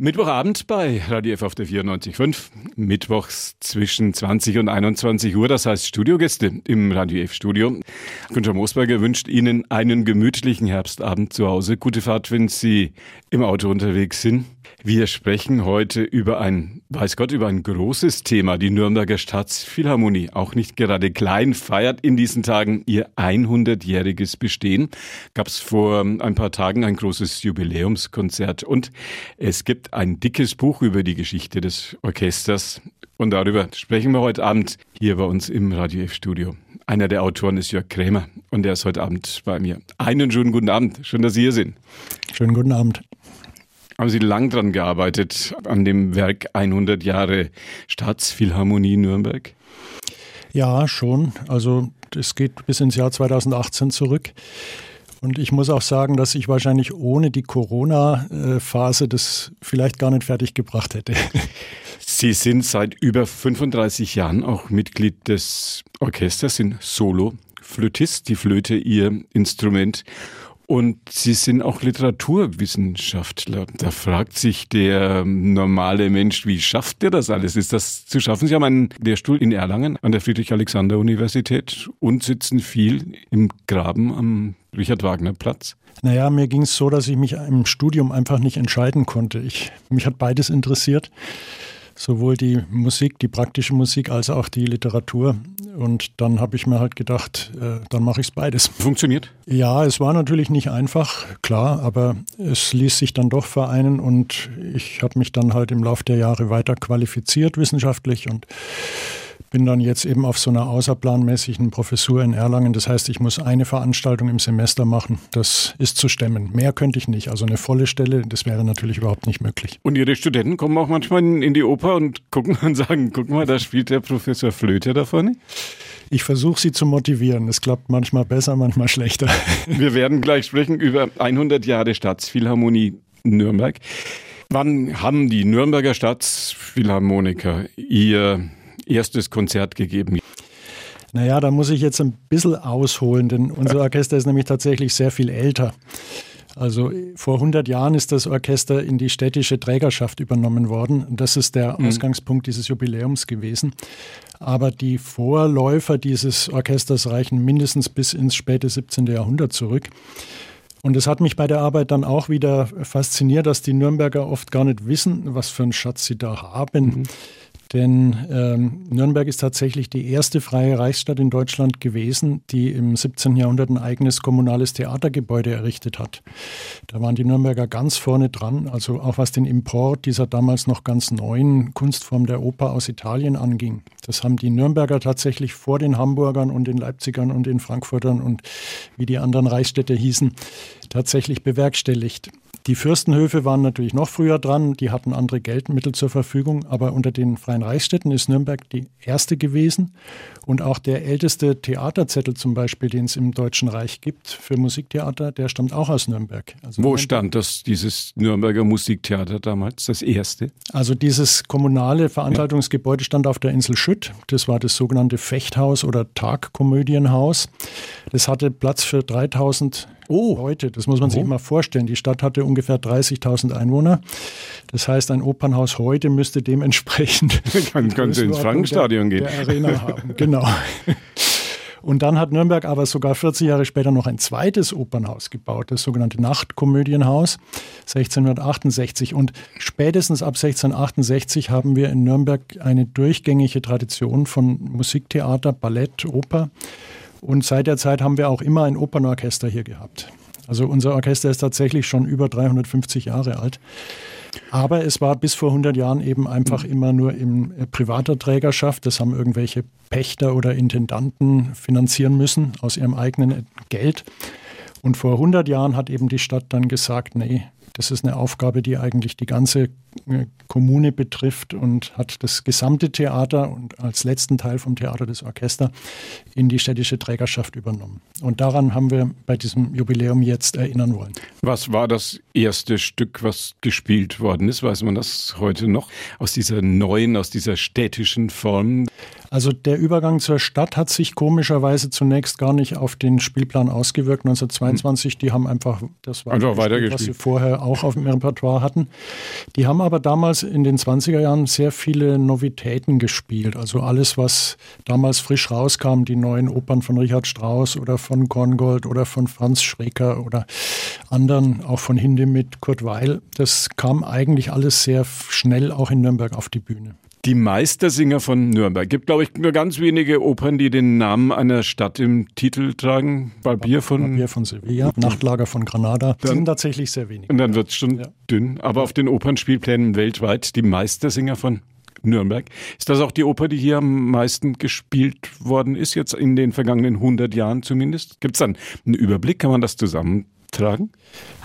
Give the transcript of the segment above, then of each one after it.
Mittwochabend bei Radio F auf der 94.5. Mittwochs zwischen 20 und 21 Uhr. Das heißt Studiogäste im Radio F Studio. Günther Moosberger wünscht Ihnen einen gemütlichen Herbstabend zu Hause. Gute Fahrt, wenn Sie im Auto unterwegs sind. Wir sprechen heute über ein, weiß Gott, über ein großes Thema. Die Nürnberger Staatsphilharmonie, auch nicht gerade klein, feiert in diesen Tagen ihr 100-jähriges Bestehen. Gab es vor ein paar Tagen ein großes Jubiläumskonzert und es gibt ein dickes Buch über die Geschichte des Orchesters und darüber sprechen wir heute Abend hier bei uns im Radio F-Studio. Einer der Autoren ist Jörg Krämer und der ist heute Abend bei mir. Einen schönen guten Abend. Schön, dass Sie hier sind. Schönen guten Abend. Haben Sie lang dran gearbeitet, an dem Werk 100 Jahre Staatsphilharmonie Nürnberg? Ja, schon. Also es geht bis ins Jahr 2018 zurück. Und ich muss auch sagen, dass ich wahrscheinlich ohne die Corona-Phase das vielleicht gar nicht fertig gebracht hätte. Sie sind seit über 35 Jahren auch Mitglied des Orchesters, sind Solo-Flötist, die Flöte Ihr Instrument. Und Sie sind auch Literaturwissenschaftler. Da fragt sich der normale Mensch, wie schafft der das alles? Ist das zu schaffen? Sie haben einen Lehrstuhl in Erlangen an der Friedrich-Alexander-Universität und sitzen viel im Graben am Richard-Wagner-Platz. Naja, mir ging es so, dass ich mich im Studium einfach nicht entscheiden konnte. Ich, mich hat beides interessiert sowohl die Musik, die praktische Musik, als auch die Literatur. Und dann habe ich mir halt gedacht, äh, dann mache ich es beides. Funktioniert? Ja, es war natürlich nicht einfach, klar, aber es ließ sich dann doch vereinen und ich habe mich dann halt im Laufe der Jahre weiter qualifiziert wissenschaftlich und bin dann jetzt eben auf so einer außerplanmäßigen Professur in Erlangen. Das heißt, ich muss eine Veranstaltung im Semester machen. Das ist zu stemmen. Mehr könnte ich nicht. Also eine volle Stelle, das wäre natürlich überhaupt nicht möglich. Und Ihre Studenten kommen auch manchmal in die Oper und gucken und sagen, guck mal, da spielt der Professor Flöte da vorne. Ich versuche sie zu motivieren. Es klappt manchmal besser, manchmal schlechter. Wir werden gleich sprechen über 100 Jahre Staatsphilharmonie Nürnberg. Wann haben die Nürnberger Staatsphilharmoniker ihr erstes Konzert gegeben? Naja, da muss ich jetzt ein bisschen ausholen, denn unser Orchester ist nämlich tatsächlich sehr viel älter. Also vor 100 Jahren ist das Orchester in die städtische Trägerschaft übernommen worden. Das ist der mhm. Ausgangspunkt dieses Jubiläums gewesen. Aber die Vorläufer dieses Orchesters reichen mindestens bis ins späte 17. Jahrhundert zurück. Und es hat mich bei der Arbeit dann auch wieder fasziniert, dass die Nürnberger oft gar nicht wissen, was für einen Schatz sie da haben. Mhm. Denn ähm, Nürnberg ist tatsächlich die erste freie Reichsstadt in Deutschland gewesen, die im 17. Jahrhundert ein eigenes kommunales Theatergebäude errichtet hat. Da waren die Nürnberger ganz vorne dran, also auch was den Import dieser damals noch ganz neuen Kunstform der Oper aus Italien anging. Das haben die Nürnberger tatsächlich vor den Hamburgern und den Leipzigern und den Frankfurtern und wie die anderen Reichsstädte hießen, tatsächlich bewerkstelligt. Die Fürstenhöfe waren natürlich noch früher dran, die hatten andere Geldmittel zur Verfügung, aber unter den freien Reichsstädten ist Nürnberg die erste gewesen und auch der älteste Theaterzettel zum Beispiel, den es im Deutschen Reich gibt für Musiktheater, der stammt auch aus Nürnberg. Also Wo Nürnberg, stand das, dieses Nürnberger Musiktheater damals, das erste? Also dieses kommunale Veranstaltungsgebäude stand auf der Insel Schütt, das war das sogenannte Fechthaus oder Tagkomödienhaus. Das hatte Platz für 3000 oh. Leute. Das muss man oh. sich mal vorstellen. Die Stadt hatte ungefähr 30.000 Einwohner. Das heißt, ein Opernhaus heute müsste dementsprechend Dann können Sie ins Frankenstadion gehen. Der Arena haben. Genau. Und dann hat Nürnberg aber sogar 40 Jahre später noch ein zweites Opernhaus gebaut, das sogenannte Nachtkomödienhaus 1668. Und spätestens ab 1668 haben wir in Nürnberg eine durchgängige Tradition von Musiktheater, Ballett, Oper. Und seit der Zeit haben wir auch immer ein Opernorchester hier gehabt. Also unser Orchester ist tatsächlich schon über 350 Jahre alt. Aber es war bis vor 100 Jahren eben einfach mhm. immer nur in äh, privater Trägerschaft. Das haben irgendwelche Pächter oder Intendanten finanzieren müssen aus ihrem eigenen Geld. Und vor 100 Jahren hat eben die Stadt dann gesagt, nee, das ist eine Aufgabe, die eigentlich die ganze äh, Kommune betrifft und hat das gesamte Theater und als letzten Teil vom Theater das Orchester in die städtische Trägerschaft übernommen. Und daran haben wir bei diesem Jubiläum jetzt erinnern wollen. Was war das erste Stück, was gespielt worden ist? Weiß man das heute noch? Aus dieser neuen, aus dieser städtischen Form? Also der Übergang zur Stadt hat sich komischerweise zunächst gar nicht auf den Spielplan ausgewirkt. 1922, die haben einfach das war einfach Spiel, was sie vorher auch auf dem Repertoire hatten. Die haben aber damals in den 20er Jahren sehr viele Novitäten gespielt. Also alles, was damals frisch rauskam, die neuen Opern von Richard Strauss oder von Korngold oder von Franz Schreker oder anderen, auch von Hindemith, Kurt Weil, das kam eigentlich alles sehr schnell auch in Nürnberg auf die Bühne. Die Meistersinger von Nürnberg. Gibt, glaube ich, nur ganz wenige Opern, die den Namen einer Stadt im Titel tragen. Barbier von, Barbier von Sevilla, Nachtlager von Granada. Das sind tatsächlich sehr wenige. Und dann wird es schon ja. dünn. Aber auf den Opernspielplänen weltweit die Meistersinger von Nürnberg. Ist das auch die Oper, die hier am meisten gespielt worden ist, jetzt in den vergangenen 100 Jahren zumindest? Gibt es dann einen Überblick? Kann man das zusammentragen?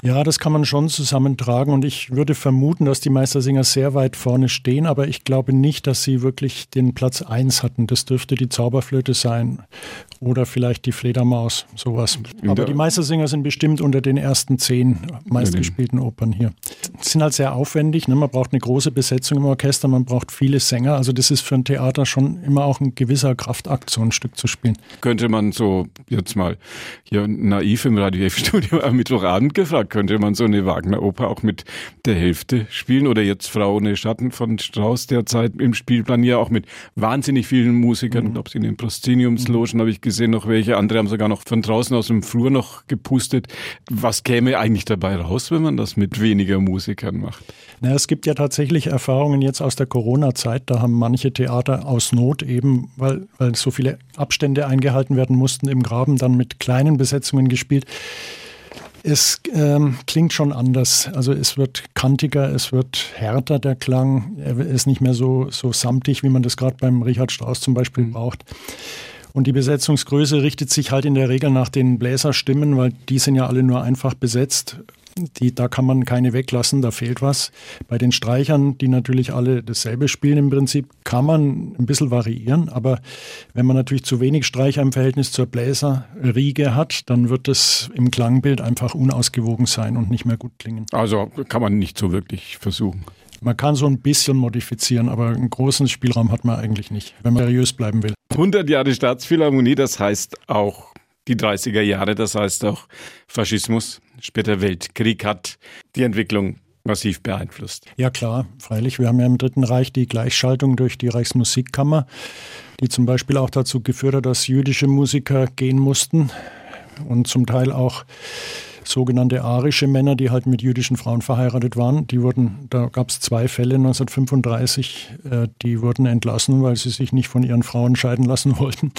Ja, das kann man schon zusammentragen und ich würde vermuten, dass die Meistersinger sehr weit vorne stehen, aber ich glaube nicht, dass sie wirklich den Platz 1 hatten. Das dürfte die Zauberflöte sein oder vielleicht die Fledermaus, sowas. Aber die Meistersinger sind bestimmt unter den ersten zehn meistgespielten Opern hier. Die sind halt sehr aufwendig, ne? man braucht eine große Besetzung im Orchester, man braucht viele Sänger, also das ist für ein Theater schon immer auch ein gewisser Kraftakt, so ein Stück zu spielen. Könnte man so jetzt mal hier naiv im Radio F-Studio am Mittwochabend gefragt, könnte man so eine Wagner-Oper auch mit der Hälfte spielen oder jetzt Frau ohne Schatten von Strauss derzeit im Spielplan ja auch mit wahnsinnig vielen Musikern. Mhm. Ich glaube, in den Prosceniumslogen mhm. habe ich gesehen noch welche. Andere haben sogar noch von draußen aus dem Flur noch gepustet. Was käme eigentlich dabei raus, wenn man das mit weniger Musikern macht? Na, es gibt ja tatsächlich Erfahrungen jetzt aus der Corona-Zeit. Da haben manche Theater aus Not eben, weil, weil so viele Abstände eingehalten werden mussten im Graben, dann mit kleinen Besetzungen gespielt. Es ähm, klingt schon anders. Also es wird kantiger, es wird härter der Klang. Er ist nicht mehr so, so samtig, wie man das gerade beim Richard Strauss zum Beispiel mhm. braucht. Und die Besetzungsgröße richtet sich halt in der Regel nach den Bläserstimmen, weil die sind ja alle nur einfach besetzt. Die, da kann man keine weglassen, da fehlt was. Bei den Streichern, die natürlich alle dasselbe spielen im Prinzip, kann man ein bisschen variieren. Aber wenn man natürlich zu wenig Streicher im Verhältnis zur Bläserriege hat, dann wird es im Klangbild einfach unausgewogen sein und nicht mehr gut klingen. Also kann man nicht so wirklich versuchen. Man kann so ein bisschen modifizieren, aber einen großen Spielraum hat man eigentlich nicht, wenn man seriös bleiben will. 100 Jahre Staatsphilharmonie, das heißt auch die 30er Jahre, das heißt auch Faschismus, später Weltkrieg hat die Entwicklung massiv beeinflusst. Ja klar, freilich. Wir haben ja im Dritten Reich die Gleichschaltung durch die Reichsmusikkammer, die zum Beispiel auch dazu geführt hat, dass jüdische Musiker gehen mussten und zum Teil auch sogenannte arische Männer, die halt mit jüdischen Frauen verheiratet waren. Die wurden, da gab es zwei Fälle 1935, äh, die wurden entlassen, weil sie sich nicht von ihren Frauen scheiden lassen wollten.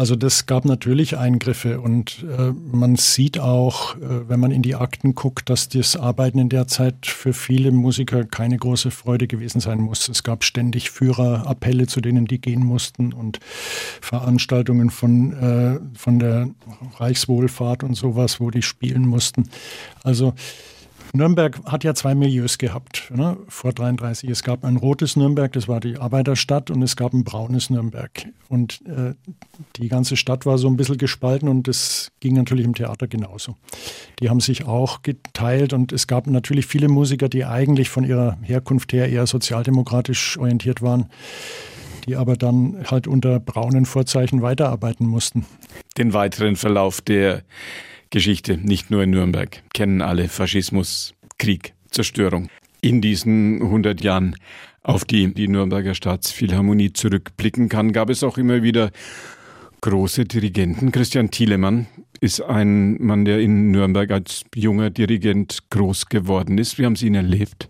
Also das gab natürlich Eingriffe und äh, man sieht auch, äh, wenn man in die Akten guckt, dass das Arbeiten in der Zeit für viele Musiker keine große Freude gewesen sein muss. Es gab ständig Führerappelle, zu denen die gehen mussten und Veranstaltungen von, äh, von der Reichswohlfahrt und sowas, wo die spielen mussten. Also Nürnberg hat ja zwei Milieus gehabt ne, vor 33. Es gab ein rotes Nürnberg, das war die Arbeiterstadt, und es gab ein braunes Nürnberg. Und äh, die ganze Stadt war so ein bisschen gespalten und das ging natürlich im Theater genauso. Die haben sich auch geteilt und es gab natürlich viele Musiker, die eigentlich von ihrer Herkunft her eher sozialdemokratisch orientiert waren die aber dann halt unter braunen Vorzeichen weiterarbeiten mussten. Den weiteren Verlauf der Geschichte, nicht nur in Nürnberg, kennen alle Faschismus, Krieg, Zerstörung. In diesen 100 Jahren, auf die die Nürnberger Staatsphilharmonie zurückblicken kann, gab es auch immer wieder große Dirigenten. Christian Thielemann ist ein Mann, der in Nürnberg als junger Dirigent groß geworden ist. Wie haben Sie ihn erlebt?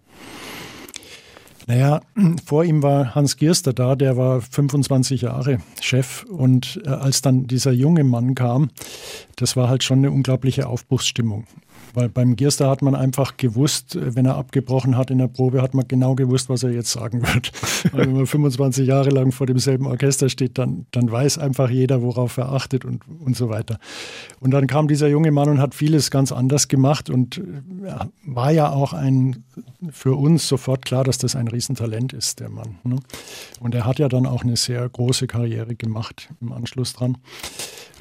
Naja, vor ihm war Hans Gierster da, der war 25 Jahre Chef. Und äh, als dann dieser junge Mann kam, das war halt schon eine unglaubliche Aufbruchsstimmung. Weil beim Gierster hat man einfach gewusst, wenn er abgebrochen hat in der Probe, hat man genau gewusst, was er jetzt sagen wird. Weil wenn man 25 Jahre lang vor demselben Orchester steht, dann, dann weiß einfach jeder, worauf er achtet und, und so weiter. Und dann kam dieser junge Mann und hat vieles ganz anders gemacht und war ja auch ein, für uns sofort klar, dass das ein Riesentalent ist, der Mann. Ne? Und er hat ja dann auch eine sehr große Karriere gemacht im Anschluss dran.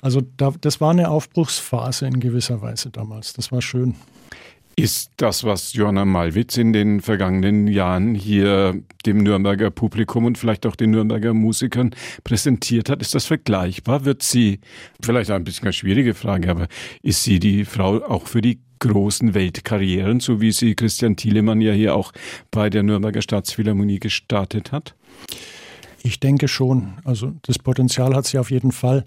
Also da, das war eine Aufbruchsphase in gewisser Weise damals. Das war schön. Ist das, was Johanna Malwitz in den vergangenen Jahren hier dem Nürnberger Publikum und vielleicht auch den Nürnberger Musikern präsentiert hat, ist das vergleichbar? Wird sie, vielleicht ein bisschen eine schwierige Frage, aber ist sie die Frau auch für die großen Weltkarrieren, so wie sie Christian Thielemann ja hier auch bei der Nürnberger Staatsphilharmonie gestartet hat? Ich denke schon. Also das Potenzial hat sie auf jeden Fall.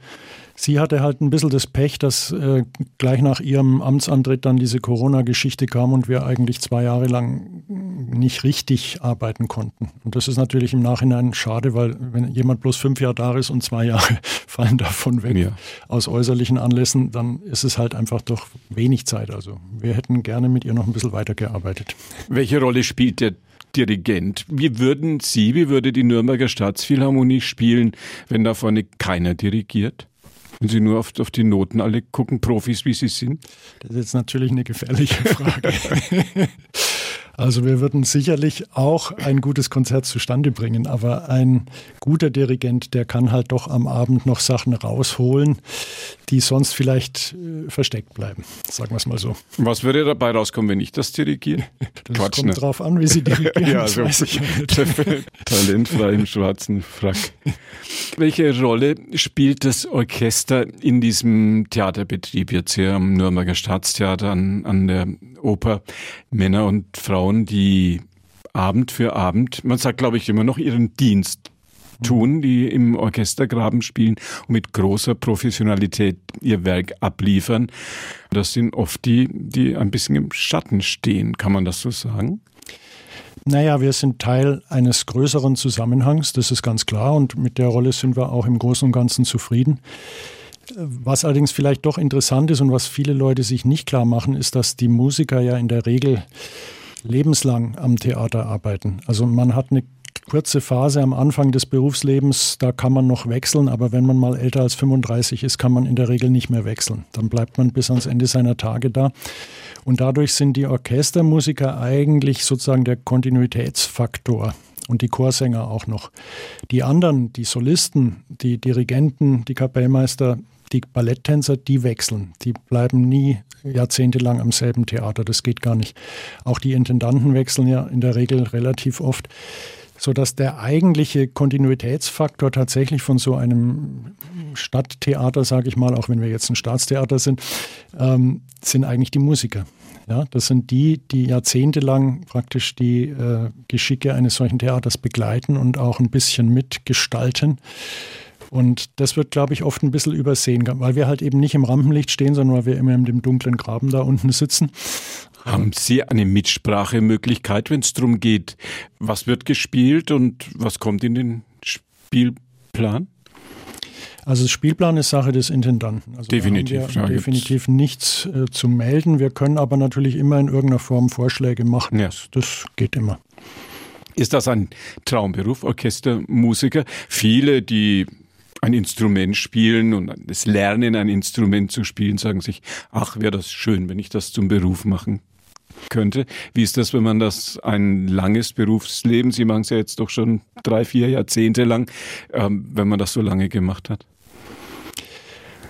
Sie hatte halt ein bisschen das Pech, dass äh, gleich nach ihrem Amtsantritt dann diese Corona-Geschichte kam und wir eigentlich zwei Jahre lang nicht richtig arbeiten konnten. Und das ist natürlich im Nachhinein schade, weil wenn jemand bloß fünf Jahre da ist und zwei Jahre fallen davon weg ja. aus äußerlichen Anlässen, dann ist es halt einfach doch wenig Zeit. Also wir hätten gerne mit ihr noch ein bisschen weitergearbeitet. Welche Rolle spielt der Dirigent. Wie würden Sie, wie würde die Nürnberger Staatsphilharmonie spielen, wenn da vorne keiner dirigiert? Wenn Sie nur auf, auf die Noten alle gucken, Profis wie Sie sind? Das ist jetzt natürlich eine gefährliche Frage. Also wir würden sicherlich auch ein gutes Konzert zustande bringen, aber ein guter Dirigent, der kann halt doch am Abend noch Sachen rausholen, die sonst vielleicht äh, versteckt bleiben. Sagen wir es mal so. Was würde dabei rauskommen, wenn ich das dirigiere? Das Quatsch, kommt ne? drauf an, wie Sie dirigieren. ja, also weiß ich talentfrei im schwarzen Frack. Welche Rolle spielt das Orchester in diesem Theaterbetrieb jetzt hier am Nürnberger Staatstheater an, an der Oper? Männer und Frauen, die Abend für Abend, man sagt glaube ich immer noch ihren Dienst tun, die im Orchestergraben spielen und mit großer Professionalität ihr Werk abliefern. Das sind oft die, die ein bisschen im Schatten stehen. Kann man das so sagen? Naja, wir sind Teil eines größeren Zusammenhangs, das ist ganz klar, und mit der Rolle sind wir auch im Großen und Ganzen zufrieden. Was allerdings vielleicht doch interessant ist und was viele Leute sich nicht klar machen, ist, dass die Musiker ja in der Regel lebenslang am Theater arbeiten. Also man hat eine kurze Phase am Anfang des Berufslebens, da kann man noch wechseln, aber wenn man mal älter als 35 ist, kann man in der Regel nicht mehr wechseln. Dann bleibt man bis ans Ende seiner Tage da. Und dadurch sind die Orchestermusiker eigentlich sozusagen der Kontinuitätsfaktor und die Chorsänger auch noch. Die anderen, die Solisten, die Dirigenten, die Kapellmeister, die Balletttänzer, die wechseln. Die bleiben nie jahrzehntelang am selben Theater. Das geht gar nicht. Auch die Intendanten wechseln ja in der Regel relativ oft sodass der eigentliche Kontinuitätsfaktor tatsächlich von so einem Stadttheater, sage ich mal, auch wenn wir jetzt ein Staatstheater sind, ähm, sind eigentlich die Musiker. Ja, das sind die, die jahrzehntelang praktisch die äh, Geschicke eines solchen Theaters begleiten und auch ein bisschen mitgestalten. Und das wird, glaube ich, oft ein bisschen übersehen, weil wir halt eben nicht im Rampenlicht stehen, sondern weil wir immer in dem dunklen Graben da unten sitzen. Haben Sie eine Mitsprachemöglichkeit, wenn es darum geht, was wird gespielt und was kommt in den Spielplan? Also Spielplan ist Sache des Intendanten. Also definitiv. Da definitiv nichts äh, zu melden. Wir können aber natürlich immer in irgendeiner Form Vorschläge machen. Ja. Das geht immer. Ist das ein Traumberuf, Orchestermusiker? Viele, die ein Instrument spielen und das Lernen, ein Instrument zu spielen, sagen sich, ach, wäre das schön, wenn ich das zum Beruf machen könnte. Wie ist das, wenn man das ein langes Berufsleben, Sie machen es ja jetzt doch schon drei, vier Jahrzehnte lang, ähm, wenn man das so lange gemacht hat?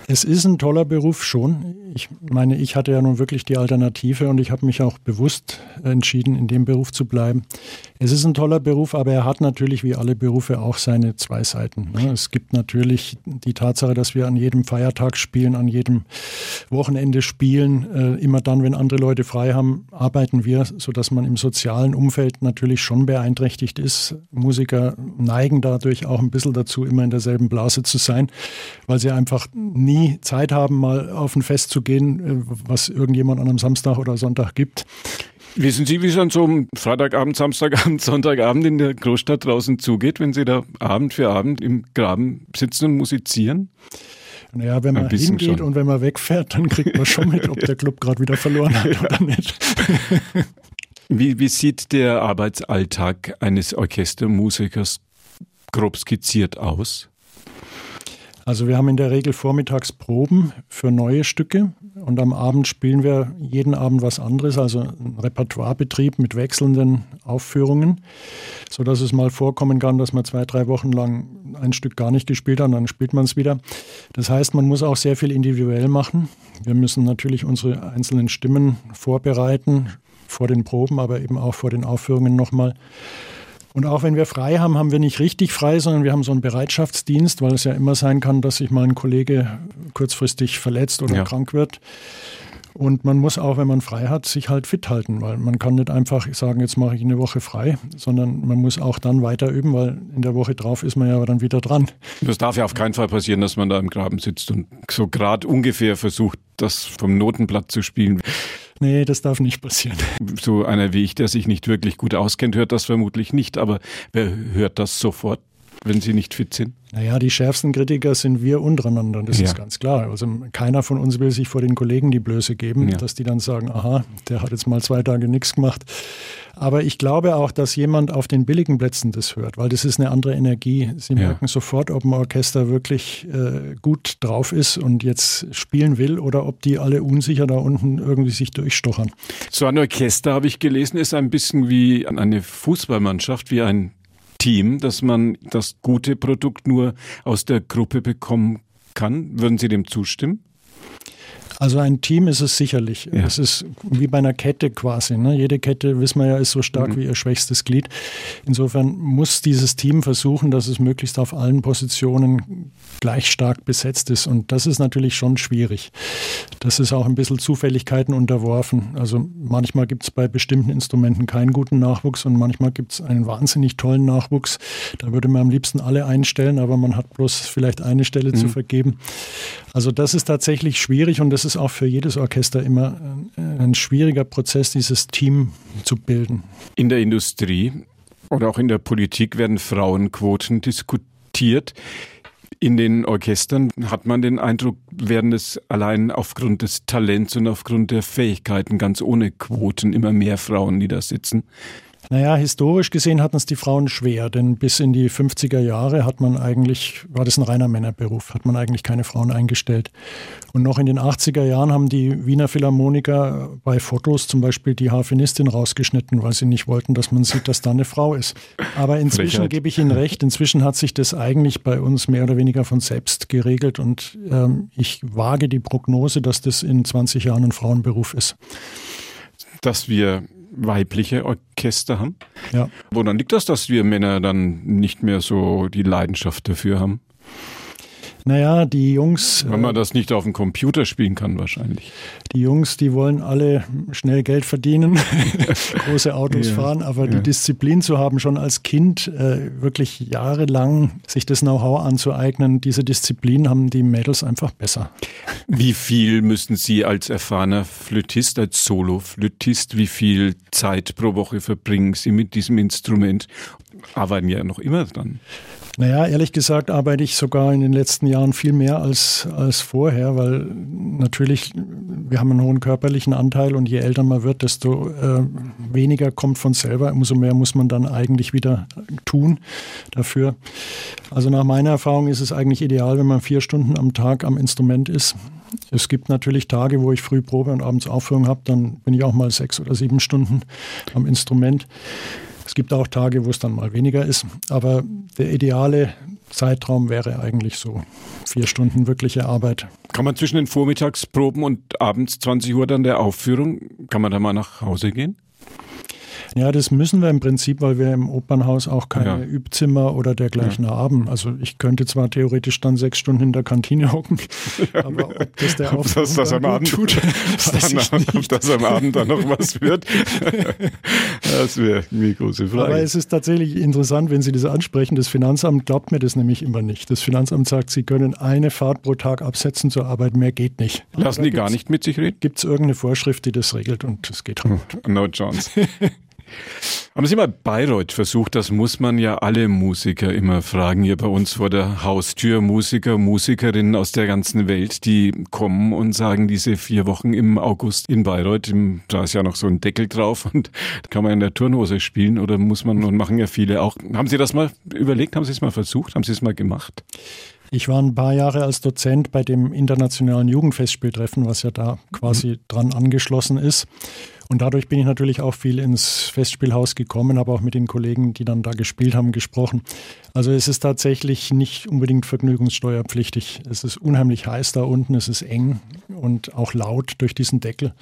Es ist ein toller Beruf schon. Ich meine, ich hatte ja nun wirklich die Alternative und ich habe mich auch bewusst entschieden, in dem Beruf zu bleiben. Es ist ein toller Beruf, aber er hat natürlich wie alle Berufe auch seine zwei Seiten. Ne? Es gibt natürlich die Tatsache, dass wir an jedem Feiertag spielen, an jedem Wochenende spielen. Äh, immer dann, wenn andere Leute frei haben, arbeiten wir, sodass man im sozialen Umfeld natürlich schon beeinträchtigt ist. Musiker neigen dadurch auch ein bisschen dazu, immer in derselben Blase zu sein, weil sie einfach nie nie Zeit haben, mal auf ein Fest zu gehen, äh, was irgendjemand an einem Samstag oder Sonntag gibt. Wissen Sie, wie es an so einem Freitagabend, Samstagabend, Sonntagabend in der Großstadt draußen zugeht, wenn Sie da Abend für Abend im Graben sitzen und musizieren? Naja, wenn man hingeht schon. und wenn man wegfährt, dann kriegt man schon mit, ob der Club gerade wieder verloren hat oder nicht. Wie, wie sieht der Arbeitsalltag eines Orchestermusikers grob skizziert aus? Also wir haben in der Regel vormittags Proben für neue Stücke. und am Abend spielen wir jeden Abend was anderes, also ein Repertoirebetrieb mit wechselnden Aufführungen, sodass es mal vorkommen kann, dass man zwei, drei Wochen lang ein Stück gar nicht gespielt hat, und dann spielt man es wieder. Das heißt, man muss auch sehr viel individuell machen. Wir müssen natürlich unsere einzelnen Stimmen vorbereiten, vor den Proben, aber eben auch vor den Aufführungen nochmal. Und auch wenn wir frei haben, haben wir nicht richtig frei, sondern wir haben so einen Bereitschaftsdienst, weil es ja immer sein kann, dass sich mal ein Kollege kurzfristig verletzt oder ja. krank wird. Und man muss auch, wenn man frei hat, sich halt fit halten, weil man kann nicht einfach sagen, jetzt mache ich eine Woche frei, sondern man muss auch dann weiter üben, weil in der Woche drauf ist man ja dann wieder dran. Das darf ja auf keinen Fall passieren, dass man da im Graben sitzt und so gerade ungefähr versucht, das vom Notenblatt zu spielen. Nee, das darf nicht passieren. So einer wie ich, der sich nicht wirklich gut auskennt, hört das vermutlich nicht, aber wer hört das sofort, wenn sie nicht fit sind? Naja, die schärfsten Kritiker sind wir untereinander, das ja. ist ganz klar. Also keiner von uns will sich vor den Kollegen die Blöße geben, ja. dass die dann sagen, aha, der hat jetzt mal zwei Tage nichts gemacht. Aber ich glaube auch, dass jemand auf den billigen Plätzen das hört, weil das ist eine andere Energie. Sie ja. merken sofort, ob ein Orchester wirklich äh, gut drauf ist und jetzt spielen will oder ob die alle unsicher da unten irgendwie sich durchstochern. So ein Orchester, habe ich gelesen, ist ein bisschen wie eine Fußballmannschaft, wie ein Team, dass man das gute Produkt nur aus der Gruppe bekommen kann. Würden Sie dem zustimmen? Also ein Team ist es sicherlich. Ja. Es ist wie bei einer Kette quasi. Ne? Jede Kette, wissen wir ja, ist so stark mhm. wie ihr schwächstes Glied. Insofern muss dieses Team versuchen, dass es möglichst auf allen Positionen gleich stark besetzt ist. Und das ist natürlich schon schwierig. Das ist auch ein bisschen Zufälligkeiten unterworfen. Also manchmal gibt es bei bestimmten Instrumenten keinen guten Nachwuchs und manchmal gibt es einen wahnsinnig tollen Nachwuchs. Da würde man am liebsten alle einstellen, aber man hat bloß vielleicht eine Stelle mhm. zu vergeben. Also das ist tatsächlich schwierig und das ist ist auch für jedes Orchester immer ein schwieriger Prozess, dieses Team zu bilden. In der Industrie oder auch in der Politik werden Frauenquoten diskutiert. In den Orchestern hat man den Eindruck, werden es allein aufgrund des Talents und aufgrund der Fähigkeiten ganz ohne Quoten immer mehr Frauen, die da sitzen. Naja, historisch gesehen hatten es die Frauen schwer, denn bis in die 50er Jahre hat man eigentlich, war das ein reiner Männerberuf, hat man eigentlich keine Frauen eingestellt. Und noch in den 80er Jahren haben die Wiener Philharmoniker bei Fotos zum Beispiel die Harfenistin rausgeschnitten, weil sie nicht wollten, dass man sieht, dass da eine Frau ist. Aber inzwischen Frechheit. gebe ich Ihnen recht, inzwischen hat sich das eigentlich bei uns mehr oder weniger von selbst geregelt und ähm, ich wage die Prognose, dass das in 20 Jahren ein Frauenberuf ist. Dass wir weibliche Orchester haben. Ja. Woran liegt das, dass wir Männer dann nicht mehr so die Leidenschaft dafür haben? Naja, die Jungs. Wenn man äh, das nicht auf dem Computer spielen kann, wahrscheinlich. Die Jungs, die wollen alle schnell Geld verdienen, große Autos ja, fahren, aber ja. die Disziplin zu haben, schon als Kind äh, wirklich jahrelang sich das Know-how anzueignen, diese Disziplin haben die Mädels einfach besser. Wie viel müssen Sie als erfahrener Flötist, als Solo-Flötist, wie viel Zeit pro Woche verbringen Sie mit diesem Instrument? Arbeiten ja noch immer dran. Naja, ehrlich gesagt arbeite ich sogar in den letzten Jahren viel mehr als, als vorher, weil natürlich, wir haben einen hohen körperlichen Anteil und je älter man wird, desto äh, weniger kommt von selber, umso mehr muss man dann eigentlich wieder tun dafür. Also nach meiner Erfahrung ist es eigentlich ideal, wenn man vier Stunden am Tag am Instrument ist. Es gibt natürlich Tage, wo ich früh Probe und abends Aufführung habe, dann bin ich auch mal sechs oder sieben Stunden am Instrument. Es gibt auch Tage, wo es dann mal weniger ist, aber der ideale Zeitraum wäre eigentlich so vier Stunden wirkliche Arbeit. Kann man zwischen den Vormittagsproben und abends 20 Uhr dann der Aufführung, kann man da mal nach Hause gehen? Ja, das müssen wir im Prinzip, weil wir im Opernhaus auch keine ja. Übzimmer oder dergleichen ja. haben. Also ich könnte zwar theoretisch dann sechs Stunden in der Kantine hocken, ja, aber ob das der ob das, das am Abend tut, dann, ob das am Abend dann noch was wird, das wäre eine große Frage. Aber es ist tatsächlich interessant, wenn Sie das ansprechen. Das Finanzamt glaubt mir das nämlich immer nicht. Das Finanzamt sagt, Sie können eine Fahrt pro Tag absetzen zur Arbeit, mehr geht nicht. Lassen die gar nicht mit sich reden? Gibt es irgendeine Vorschrift, die das regelt und es geht halt. No chance. Haben Sie mal Bayreuth versucht? Das muss man ja alle Musiker immer fragen. Hier bei uns vor der Haustür Musiker, Musikerinnen aus der ganzen Welt, die kommen und sagen, diese vier Wochen im August in Bayreuth, da ist ja noch so ein Deckel drauf und kann man in der Turnhose spielen oder muss man und machen ja viele auch. Haben Sie das mal überlegt? Haben Sie es mal versucht? Haben Sie es mal gemacht? Ich war ein paar Jahre als Dozent bei dem internationalen Jugendfestspieltreffen, was ja da quasi mhm. dran angeschlossen ist. Und dadurch bin ich natürlich auch viel ins Festspielhaus gekommen, habe auch mit den Kollegen, die dann da gespielt haben, gesprochen. Also es ist tatsächlich nicht unbedingt vergnügungssteuerpflichtig. Es ist unheimlich heiß da unten, es ist eng und auch laut durch diesen Deckel.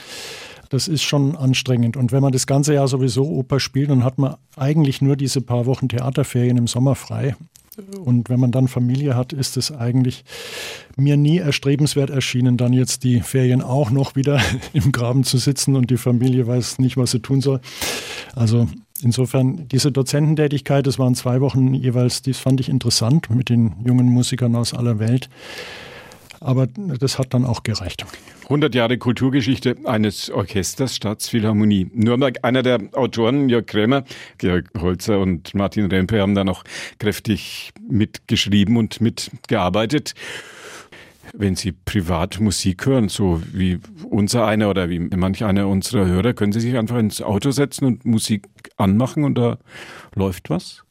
Das ist schon anstrengend. Und wenn man das ganze Jahr sowieso Oper spielt, dann hat man eigentlich nur diese paar Wochen Theaterferien im Sommer frei. Und wenn man dann Familie hat, ist es eigentlich mir nie erstrebenswert erschienen, dann jetzt die Ferien auch noch wieder im Graben zu sitzen und die Familie weiß nicht, was sie tun soll. Also insofern diese Dozententätigkeit, das waren zwei Wochen jeweils, das fand ich interessant mit den jungen Musikern aus aller Welt. Aber das hat dann auch gereicht. 100 Jahre Kulturgeschichte eines Orchesters Staatsphilharmonie. Nürnberg, einer der Autoren, Jörg Krämer, Georg Holzer und Martin Rempe haben da noch kräftig mitgeschrieben und mitgearbeitet. Wenn Sie privat Musik hören, so wie unser einer oder wie manch einer unserer Hörer, können Sie sich einfach ins Auto setzen und Musik anmachen und da läuft was?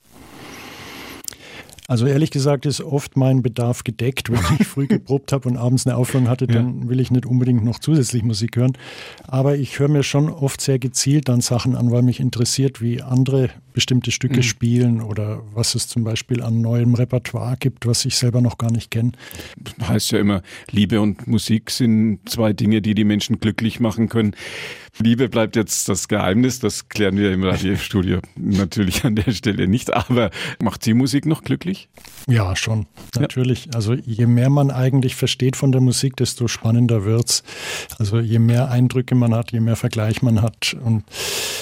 Also ehrlich gesagt ist oft mein Bedarf gedeckt. Wenn ich früh geprobt habe und abends eine Aufführung hatte, dann will ich nicht unbedingt noch zusätzlich Musik hören. Aber ich höre mir schon oft sehr gezielt dann Sachen an, weil mich interessiert, wie andere bestimmte Stücke mhm. spielen oder was es zum Beispiel an neuem Repertoire gibt, was ich selber noch gar nicht kenne. Heißt ja immer, Liebe und Musik sind zwei Dinge, die die Menschen glücklich machen können. Liebe bleibt jetzt das Geheimnis, das klären wir im Radiostudio natürlich an der Stelle nicht. Aber macht Sie Musik noch glücklich? Ja, schon, natürlich. Ja. Also je mehr man eigentlich versteht von der Musik, desto spannender wird's. Also je mehr Eindrücke man hat, je mehr Vergleich man hat. Und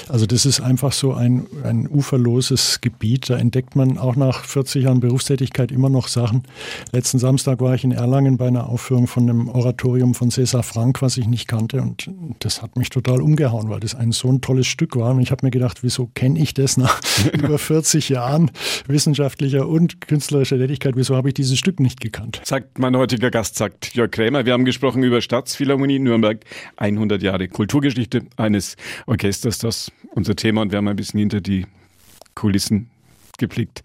also das ist einfach so ein, ein uferloses Gebiet. Da entdeckt man auch nach 40 Jahren Berufstätigkeit immer noch Sachen. Letzten Samstag war ich in Erlangen bei einer Aufführung von einem Oratorium von César Frank, was ich nicht kannte. Und das hat mich total umgehauen, weil das ein so ein tolles Stück war. Und ich habe mir gedacht, wieso kenne ich das nach über 40 Jahren wissenschaftlicher und künstlerischer Tätigkeit? Wieso habe ich dieses Stück nicht gekannt? Sagt mein heutiger Gast, sagt Jörg Krämer. Wir haben gesprochen über Staatsphilharmonie Nürnberg, 100 Jahre Kulturgeschichte eines Orchesters, das unser Thema und wir haben ein bisschen hinter die Kulissen geblickt.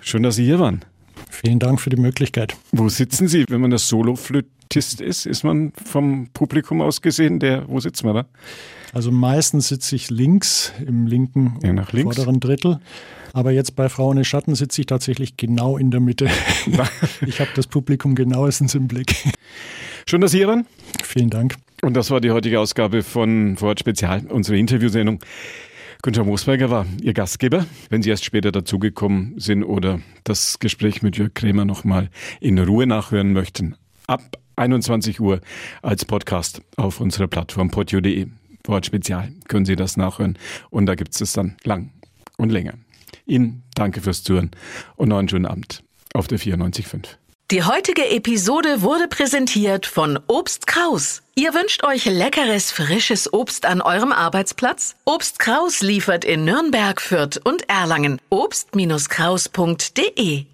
Schön, dass Sie hier waren. Vielen Dank für die Möglichkeit. Wo sitzen Sie, wenn man das Soloflötist ist? Ist man vom Publikum aus gesehen? Der, wo sitzt man da? Also meistens sitze ich links, im linken ja, links. vorderen Drittel. Aber jetzt bei Frauen in Schatten sitze ich tatsächlich genau in der Mitte. ich habe das Publikum genauestens im Blick. Schön, dass Sie hier waren. Vielen Dank. Und das war die heutige Ausgabe von Vorort Spezial, unsere Interviewsendung. Günther Moosberger war Ihr Gastgeber. Wenn Sie erst später dazugekommen sind oder das Gespräch mit Jörg Krämer nochmal in Ruhe nachhören möchten, ab 21 Uhr als Podcast auf unserer Plattform podio.de. Wort Spezial können Sie das nachhören und da gibt es dann lang und länger. Ihnen danke fürs Zuhören und noch einen schönen Abend auf der 94.5. Die heutige Episode wurde präsentiert von Obst Kraus. Ihr wünscht euch leckeres, frisches Obst an eurem Arbeitsplatz? Obst Kraus liefert in Nürnberg, Fürth und Erlangen. Obst-Kraus.de